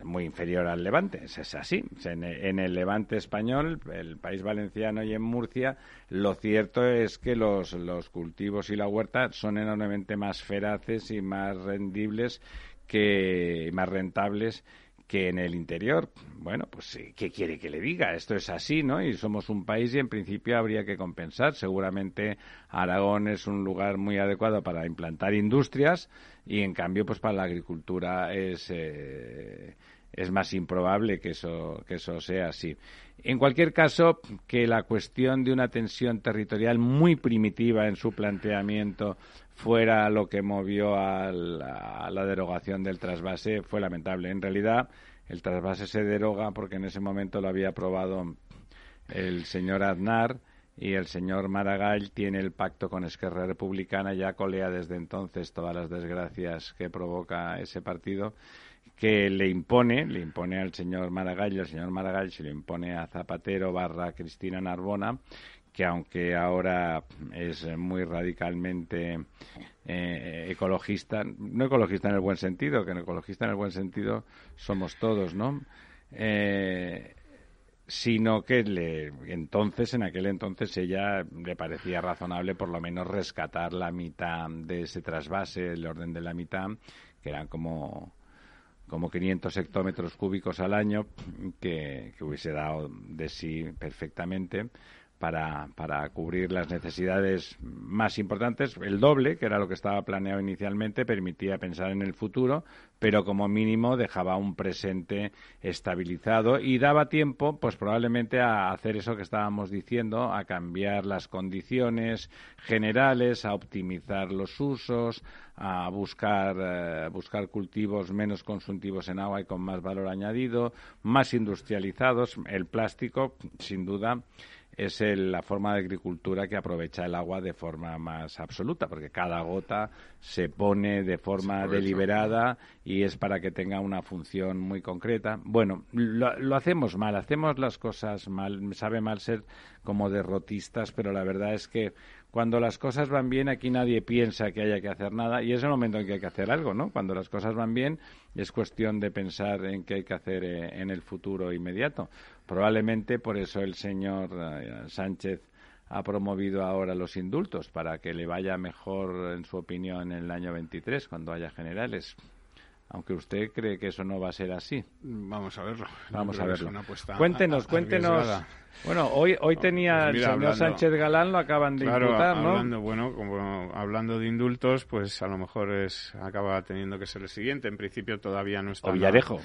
Muy inferior al Levante, es, así. En, el, Levante español, el país valenciano y en Murcia, lo cierto es que los, los cultivos y la huerta son enormemente más feraces y más rendibles que más rentables que en el interior. Bueno, pues eh, ¿qué quiere que le diga? Esto es así, ¿no? Y somos un país y en principio habría que compensar. Seguramente Aragón es un lugar muy adecuado para implantar industrias y en cambio, pues para la agricultura es, eh, es más improbable que eso, que eso sea así. En cualquier caso, que la cuestión de una tensión territorial muy primitiva en su planteamiento fuera lo que movió a la, a la derogación del trasvase fue lamentable. En realidad, el trasvase se deroga porque en ese momento lo había aprobado el señor Aznar y el señor Maragall tiene el pacto con Esquerra Republicana, ya colea desde entonces todas las desgracias que provoca ese partido, que le impone, le impone al señor Maragall y el señor Maragall se lo impone a Zapatero barra Cristina Narbona, que aunque ahora es muy radicalmente eh, ecologista, no ecologista en el buen sentido, que en ecologista en el buen sentido somos todos, ¿no? Eh, sino que le, entonces, en aquel entonces, ella le parecía razonable por lo menos rescatar la mitad de ese trasvase, el orden de la mitad, que eran como como 500 hectómetros cúbicos al año, que, que hubiese dado de sí perfectamente para, para cubrir las necesidades más importantes. El doble, que era lo que estaba planeado inicialmente, permitía pensar en el futuro, pero como mínimo dejaba un presente estabilizado y daba tiempo, pues probablemente a hacer eso que estábamos diciendo, a cambiar las condiciones generales, a optimizar los usos, a buscar, eh, buscar cultivos menos consumtivos en agua y con más valor añadido, más industrializados. El plástico, sin duda, es el- la forma de agricultura que aprovecha el agua de forma más absoluta, porque cada gota se pone de forma deliberada y es para que tenga una función muy concreta. Bueno, lo, lo hacemos mal, hacemos las cosas mal, me sabe mal ser como derrotistas, pero la verdad es que cuando las cosas van bien aquí nadie piensa que haya que hacer nada y es el momento en que hay que hacer algo, ¿no? Cuando las cosas van bien es cuestión de pensar en qué hay que hacer eh, en el futuro inmediato. Probablemente por eso el señor eh, Sánchez ha promovido ahora los indultos para que le vaya mejor, en su opinión, en el año 23, cuando haya generales. Aunque usted cree que eso no va a ser así. Vamos a verlo. Vamos a verlo. Cuéntenos, a- cuéntenos. Bueno, hoy, hoy tenía pues mira, el señor hablando- Sánchez Galán, lo acaban de Claro, imputar, ¿no? hablando, bueno, como hablando de indultos, pues a lo mejor es acaba teniendo que ser el siguiente. En principio todavía no está. Villarejo.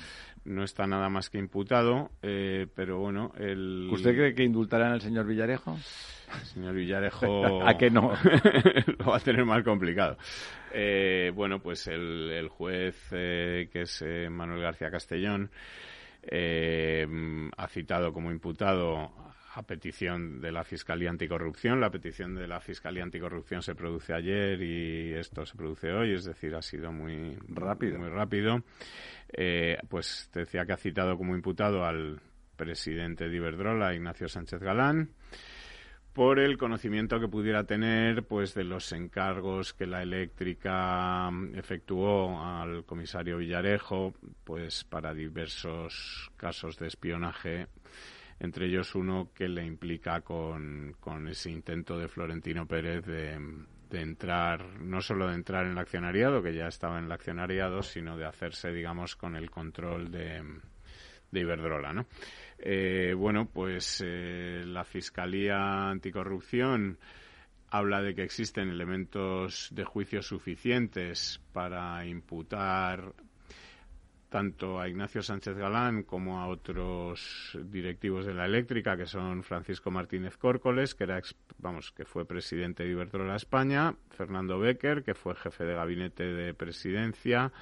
no está nada más que imputado, eh, pero bueno, el... ¿Usted cree que indultarán al señor Villarejo? El señor Villarejo... ¿A que no? lo va a tener más complicado. Eh, bueno, pues el, el juez, eh, que es eh, Manuel García Castellón, eh, ha citado como imputado a petición de la Fiscalía Anticorrupción. La petición de la Fiscalía Anticorrupción se produce ayer y esto se produce hoy, es decir, ha sido muy Rápido. Muy rápido. Eh, pues decía que ha citado como imputado al presidente de Iberdrola, Ignacio Sánchez Galán, por el conocimiento que pudiera tener pues de los encargos que la eléctrica mm, efectuó al comisario Villarejo pues para diversos casos de espionaje entre ellos uno que le implica con, con ese intento de Florentino Pérez de, de entrar, no solo de entrar en el accionariado, que ya estaba en el accionariado, sino de hacerse, digamos, con el control de, de Iberdrola, ¿no? Eh, bueno, pues eh, la Fiscalía Anticorrupción habla de que existen elementos de juicio suficientes para imputar tanto a Ignacio Sánchez Galán como a otros directivos de la eléctrica, que son Francisco Martínez Córcoles, que era vamos, que fue presidente de Iberdrola España, Fernando Becker, que fue jefe de gabinete de presidencia,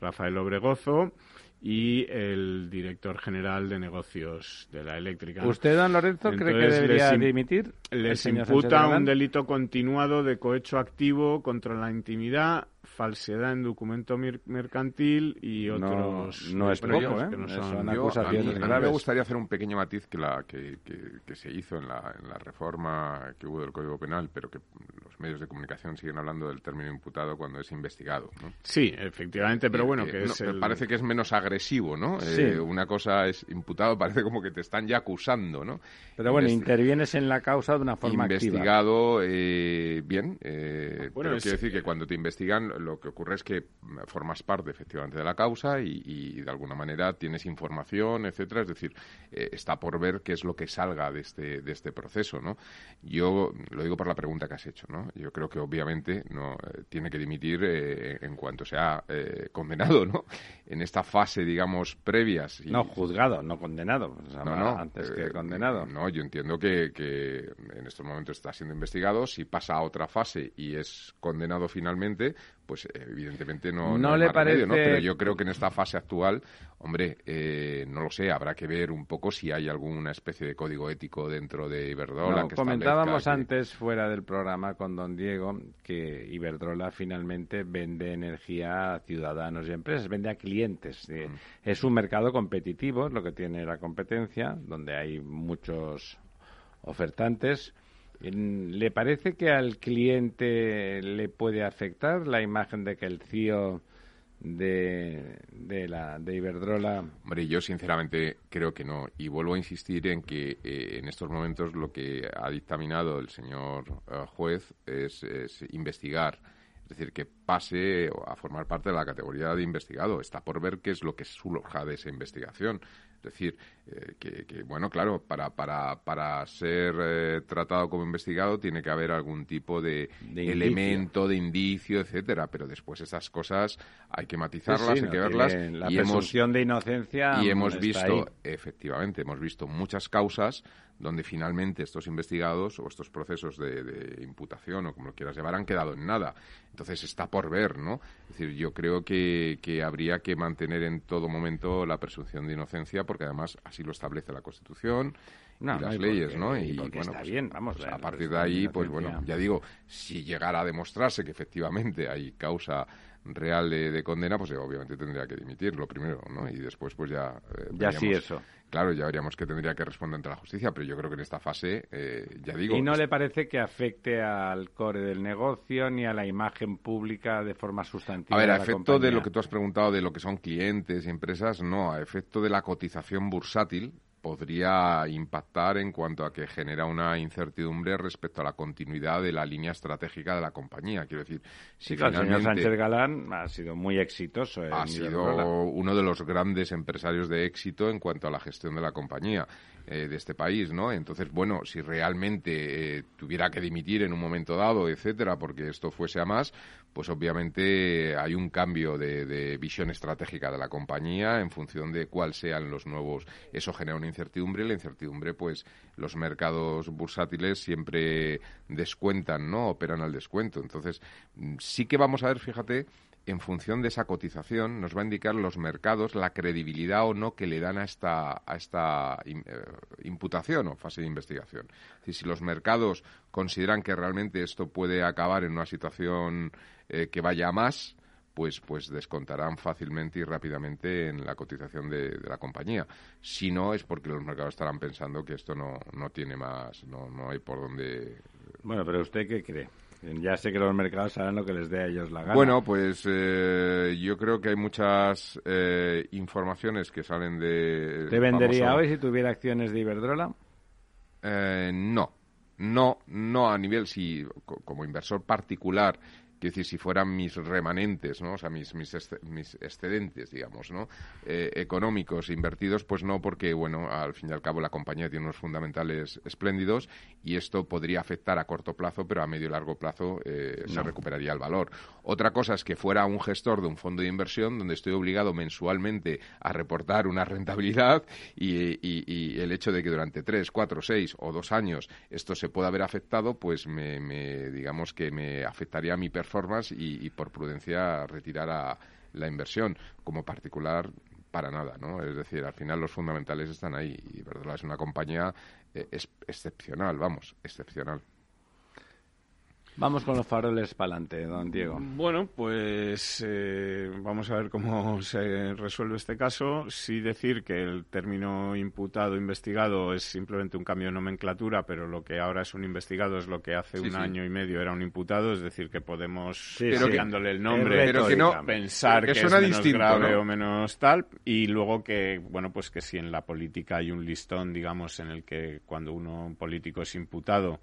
Rafael Obregozo y el director general de negocios de la eléctrica. ¿Usted, don Lorenzo, cree que Entonces, debería les im- dimitir? Les imputa un delito continuado de cohecho activo contra la intimidad, falsedad en documento mer- mercantil y No- otros no es delitos poco, ¿eh? que no Son Yo- a mí, a mí me gustaría hacer un pequeño matiz que, la, que, que- que se hizo en la, en la reforma que hubo del Código Penal, pero que los medios de comunicación siguen hablando del término imputado cuando es investigado. ¿no? Sí, efectivamente, pero bueno, Eh, que no, es me el... Parece que es menos agresivo, ¿no? Sí. Eh, una cosa es imputado, parece como que te están ya acusando, ¿no? Pero bueno, Investi- intervienes en la causa de una forma activa. investigado eh, bien, eh, Bueno, pero es- quiero decir que cuando te investigan lo que ocurre es que mm, formas parte efectivamente de la causa y, y de alguna manera tienes información, etcétera. Es decir, eh, está por ver qué es lo que salga de este de este proceso, ¿no? Yo lo digo por la pregunta que has hecho, ¿no? Yo creo que obviamente no eh, tiene que dimitir eh, en cuanto sea eh, condenado, ¿no? En esta fase, digamos, previas. y- No, juzgado, no condenado. O sea, no, no, Antes que condenado. No, yo entiendo que, que en estos momentos está siendo investigado. Si pasa a otra fase y es condenado finalmente, pues evidentemente no, ¿No le remedio, ¿no? parece- Pero yo creo que en esta fase actual, hombre, eh, no lo sé, habrá que ver un poco si hay alguna especie de código ético dentro de Iberdrola. No, que comentábamos que- antes fuera del programa con don Diego que Iberdrola finalmente vende energía a ciudadanos y empresas, vende a clientes. Eh, Mm. Es un mercado competitivo, lo que tiene la competencia, donde hay muchos ofertantes. En- ¿Le parece que al cliente le puede afectar la imagen de que el CEO de, de, la, de Iberdrola Hombre, yo sinceramente creo que no. Y vuelvo a insistir en que eh, en estos momentos lo que ha dictaminado el señor eh, juez es, es investigar. Es decir, que pase a formar parte de la categoría de investigado. Está por ver qué es lo que surja de esa investigación. Es decir, eh, que, que, bueno, claro, para, para, para ser eh, tratado como investigado tiene que haber algún tipo de, De indicio. elemento, de indicio, etcétera. Pero después estas cosas hay que matizarlas, Sí, sí, hay que verlas. La y hemos presunción de inocencia y hemos visto, ahí. efectivamente, hemos visto muchas causas donde finalmente estos investigados o estos procesos de, de imputación o como lo quieras llamar han quedado en nada. Entonces está por ver, ¿no? Es decir, yo creo que, que habría que mantener en todo momento la presunción de inocencia porque además así lo establece la Constitución No, y las leyes, porque- ¿no? y bueno, está pues, bien, vamos, pues a partir de ahí, pues bueno, ya digo, si llegara a demostrarse que efectivamente hay causa real de, de condena, pues obviamente tendría que dimitir, lo primero, ¿no? Y después, pues ya... eh, Ya sí eso. Claro, ya veríamos que tendría que responder ante la justicia, pero yo creo que en esta fase, eh, ya digo... ¿Y no es- le parece que afecte al core del negocio ni a la imagen pública de forma sustantiva? A ver, de a la efecto de lo que tú has preguntado de lo que son clientes y empresas, no, a efecto de la cotización bursátil, podría impactar en cuanto a que genera una incertidumbre respecto a la continuidad de la línea estratégica de la compañía. Quiero decir, si sí, el señor Sánchez Galán ha sido muy exitoso. ha sido uno de los grandes empresarios de éxito en cuanto a la gestión de la compañía. Eh, de este país, ¿no? Entonces, bueno, si realmente eh, tuviera que dimitir en un momento dado, etcétera, porque esto fuese a más, pues obviamente hay un cambio de, visión estratégica de la compañía en función de cuáles sean los nuevos. Eso genera una incertidumbre y la incertidumbre, pues los mercados bursátiles siempre descuentan, ¿no? Operan al descuento. Entonces, mm, sí que vamos a ver, fíjate, en función de esa cotización, nos va a indicar los mercados la credibilidad o no que le dan a esta, a esta eh, imputación o fase de investigación. si los mercados consideran que realmente esto puede acabar en una situación eh, que vaya a más, pues, pues descontarán fácilmente y rápidamente en la cotización de, de, la compañía. Si no, es porque los mercados estarán pensando que esto no, no tiene más, no, no hay por dónde. Bueno, pero ¿usted qué cree? Ya sé que los mercados saben lo que les dé a ellos la gana. Bueno, pues eh, yo creo que hay muchas eh, informaciones que salen de... ¿Te vendería hoy si tuviera acciones de Iberdrola? Eh, no, no, no a nivel, si como inversor particular Quiero decir, si fueran mis remanentes, ¿no? O sea, mis, mis, excedentes, digamos, ¿no? Eh, económicos invertidos, pues no, porque, bueno, al fin y al cabo la compañía tiene unos fundamentales espléndidos y esto podría afectar a corto plazo, pero a medio y largo plazo eh, se recuperaría el valor. Otra cosa es que fuera un gestor de un fondo de inversión donde estoy obligado mensualmente a reportar una rentabilidad y, y, el hecho de que durante tres, cuatro, seis o dos años esto se pueda haber afectado, pues me, me digamos que me afectaría a mi formas y, por prudencia retirar a la inversión. Como particular, para nada, ¿no? Es decir, al final los fundamentales están ahí y verdad es una compañía eh, excepcional, vamos, excepcional. Vamos con los faroles para adelante, don Diego. Bueno, pues eh, vamos a ver cómo se resuelve este caso. Sí decir que el término imputado, investigado, es simplemente un cambio de nomenclatura, pero lo que ahora es un investigado es lo que hace un año y medio era un imputado, es decir, que podemos, cambiándole el nombre, pero que no, pensar que, es menos grave o menos tal, y luego que, bueno, pues que si en la política hay un listón, digamos, en el que cuando uno, un político es imputado,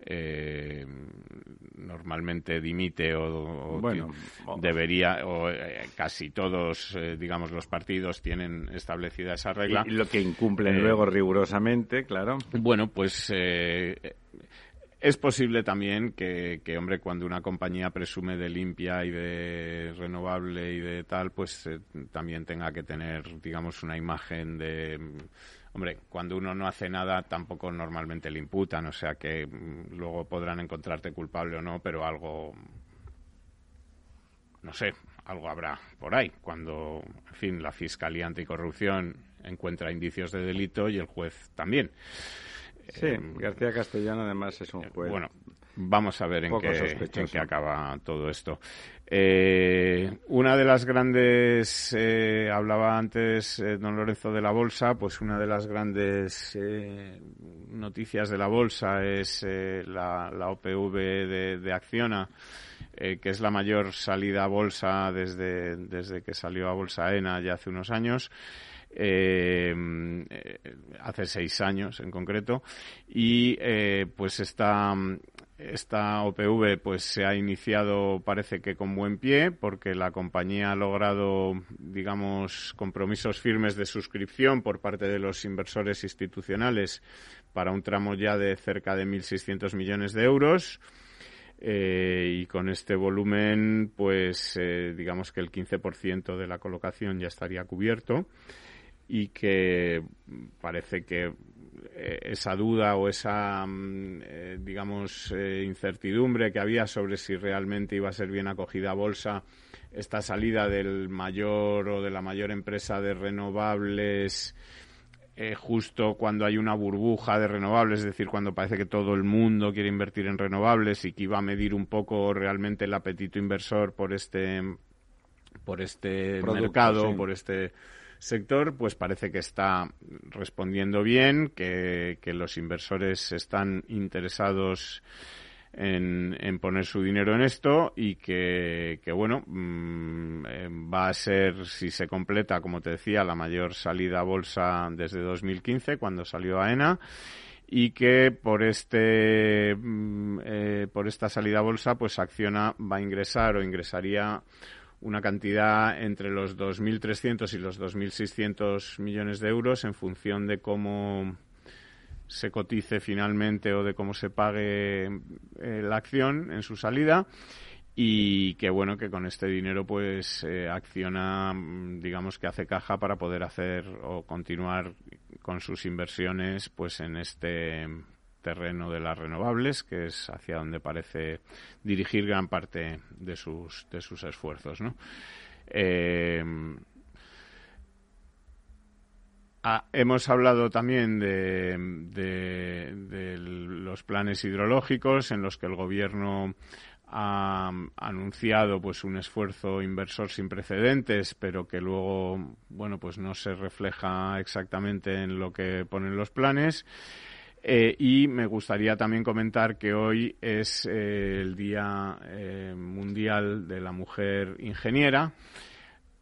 eh, normalmente dimite o, bueno, debería o eh, casi todos eh, digamos los partidos tienen establecida esa regla. Y, lo que incumplen eh, luego rigurosamente claro. bueno pues es posible también que, que, hombre, cuando una compañía presume de limpia y de renovable y de tal, pues también tenga que tener, digamos, una imagen de Hombre, cuando uno no hace nada tampoco normalmente le imputan, o sea que mm, luego podrán encontrarte culpable o no, pero algo, no sé, algo habrá por ahí. Cuando, en fin, la Fiscalía Anticorrupción encuentra indicios de delito y el juez también. Sí, eh, García Castellano además es un eh, juez. Bueno, vamos a ver en qué, acaba todo esto. Eh, una de las grandes, eh, hablaba antes eh, don Lorenzo de la bolsa, pues una de las grandes noticias de la bolsa es la, la, OPV de, de Acciona, que es la mayor salida a bolsa desde, desde que salió a Bolsa ENA ya hace unos años. Hace seis años en concreto y pues está esta OPV pues se ha iniciado parece que con buen pie porque la compañía ha logrado digamos compromisos firmes de suscripción por parte de los inversores institucionales para un tramo ya de cerca de 1.600 millones de euros. Eh, y con este volumen, pues eh, digamos que el 15% de la colocación ya estaría cubierto y que parece que eh, esa duda o esa, mm, eh, digamos, eh, incertidumbre que había sobre si realmente iba a ser bien acogida a bolsa esta salida del mayor o de la mayor empresa de renovables justo cuando hay una burbuja de renovables, es decir, cuando parece que todo el mundo quiere invertir en renovables y que iba a medir un poco realmente el apetito inversor por este por este mercado, por este sector, pues parece que está respondiendo bien, que, los inversores están interesados en, poner su dinero en esto y que, bueno, mm, eh, va a ser, si se completa, como te decía, la mayor salida a bolsa desde 2015, cuando salió AENA y que por este mm, eh, por esta salida a bolsa pues Acciona va a ingresar o ingresaría una cantidad entre los 2.300 y los 2.600 millones de euros en función de cómo se cotice finalmente o de cómo se pague eh, la acción en su salida. Y que bueno que con este dinero pues eh, acciona mm, digamos que hace caja para poder hacer o continuar con sus inversiones pues en este terreno de las renovables que es hacia donde parece dirigir gran parte de sus de sus esfuerzos. Eh, Ah, hemos hablado también de, los planes hidrológicos en los que el gobierno ha anunciado pues un esfuerzo inversor sin precedentes pero que luego bueno pues no se refleja exactamente en lo que ponen los planes eh, y me gustaría también comentar que hoy es eh, el Día eh, Mundial de la Mujer Ingeniera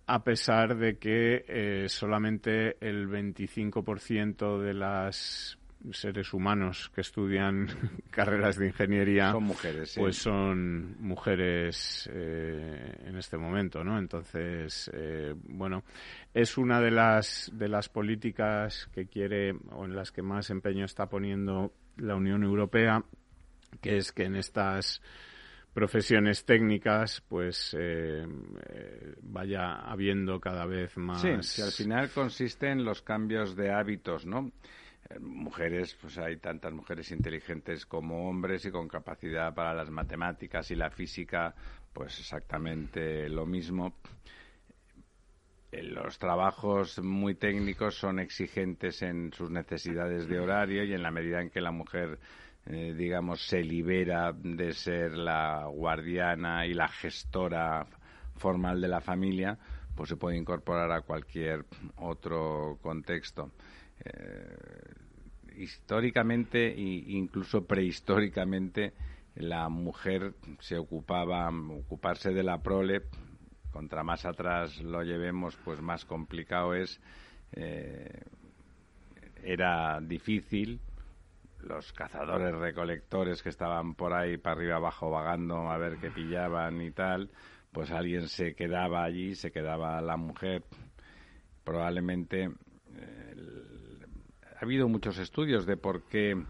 a pesar de que solamente el 25% de las seres humanos que estudian carreras de ingeniería son mujeres pues son mujeres eh, en este momento no entonces eh, bueno es una de las de las políticas que quiere o en las que más empeño está poniendo la Unión Europea que es que en estas profesiones técnicas, pues eh, eh, vaya habiendo cada vez más. Sí, si al final consiste en los cambios de hábitos, ¿no? Eh, mujeres, pues hay tantas mujeres inteligentes como hombres y con capacidad para las matemáticas y la física, pues exactamente lo mismo. Los trabajos muy técnicos son exigentes en sus necesidades de horario y en la medida en que la mujer eh, digamos, se libera de ser la guardiana y la gestora formal de la familia, pues se puede incorporar a cualquier otro contexto. Eh, históricamente e incluso prehistóricamente la mujer se ocupaba ocuparse de la prole contra más atrás lo llevemos pues más complicado es eh, era difícil los cazadores recolectores que estaban por ahí para arriba abajo vagando a ver qué pillaban y tal, pues alguien se quedaba allí, se quedaba la mujer. Probablemente ha habido muchos estudios de por qué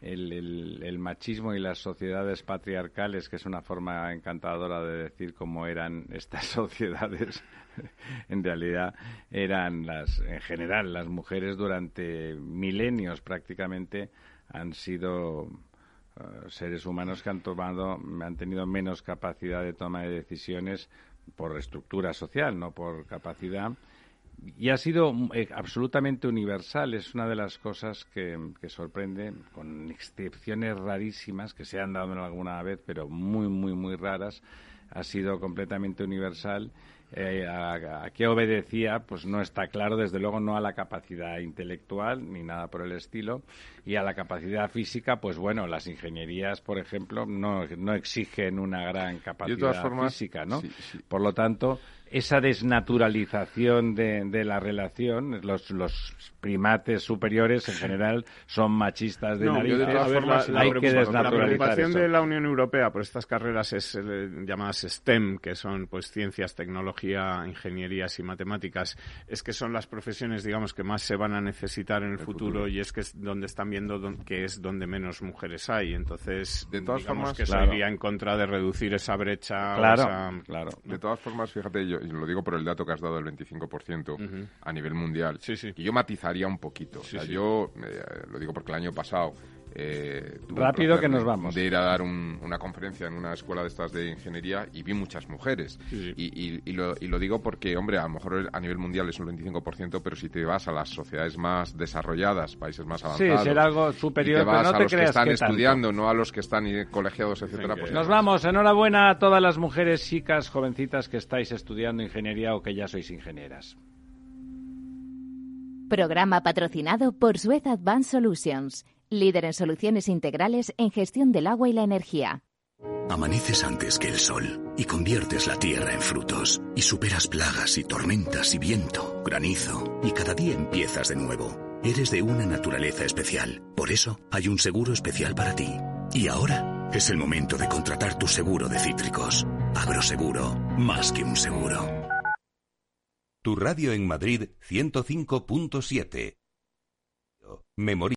el, machismo y las sociedades patriarcales, que es una forma encantadora de decir cómo eran estas sociedades, en realidad eran las, en general, las mujeres durante milenios prácticamente han sido eh, seres humanos que han tomado, han tenido menos capacidad de toma de decisiones por estructura social, no por capacidad. Y ha sido eh, absolutamente universal. Es una de las cosas que, que, sorprende, con excepciones rarísimas que se han dado en alguna vez, pero muy, muy, muy raras. Ha sido completamente universal eh, a, qué obedecía, pues no está claro, desde luego no a la capacidad intelectual ni nada por el estilo, y a la capacidad física, pues bueno, las ingenierías, por ejemplo, no, no exigen una gran capacidad física, ¿no? Por lo tanto, esa desnaturalización de, de la relación, los, los, primates superiores en general son machistas de nariz. la, hay que desnaturalizar La preocupación de la Unión Europea por estas carreras es eh, llamadas STEM, que son pues ciencias, tecnología, ingenierías y matemáticas, es que son las profesiones, digamos, que más se van a necesitar en el, futuro, y es que es donde están viendo que es donde menos mujeres hay. Entonces, de todas digamos formas, que eso iría en contra de reducir esa brecha. Claro, claro. De todas formas, fíjate, yo, lo digo por el dato que has dado del 25% a nivel mundial. Sí, sí. Y yo matizaría un poquito. Yo eh, lo digo porque el año pasado eh, Rápido que nos vamos. De ir a dar una conferencia en una escuela de estas de ingeniería y vi muchas mujeres. Y, lo, y, lo, digo porque, hombre, a lo mejor a nivel mundial es un 25%, pero si te vas a las sociedades más desarrolladas, países más avanzados. Sí, será algo superior, te vas no a los que están estudiando, no a los que están colegiados, etcétera. Pues nos vamos. Enhorabuena a todas las mujeres, chicas, jovencitas que estáis estudiando ingeniería o que ya sois ingenieras. Programa patrocinado por Suez Advanced Solutions líder en soluciones integrales en gestión del agua y la energía. Amaneces antes que el sol y conviertes la tierra en frutos y superas plagas y tormentas y viento, granizo y cada día empiezas de nuevo. Eres de una naturaleza especial, por eso hay un seguro especial para ti. Y ahora es el momento de contratar tu seguro de cítricos. Agroseguro, más que un seguro. Tu radio en Madrid 105.7. Memoria.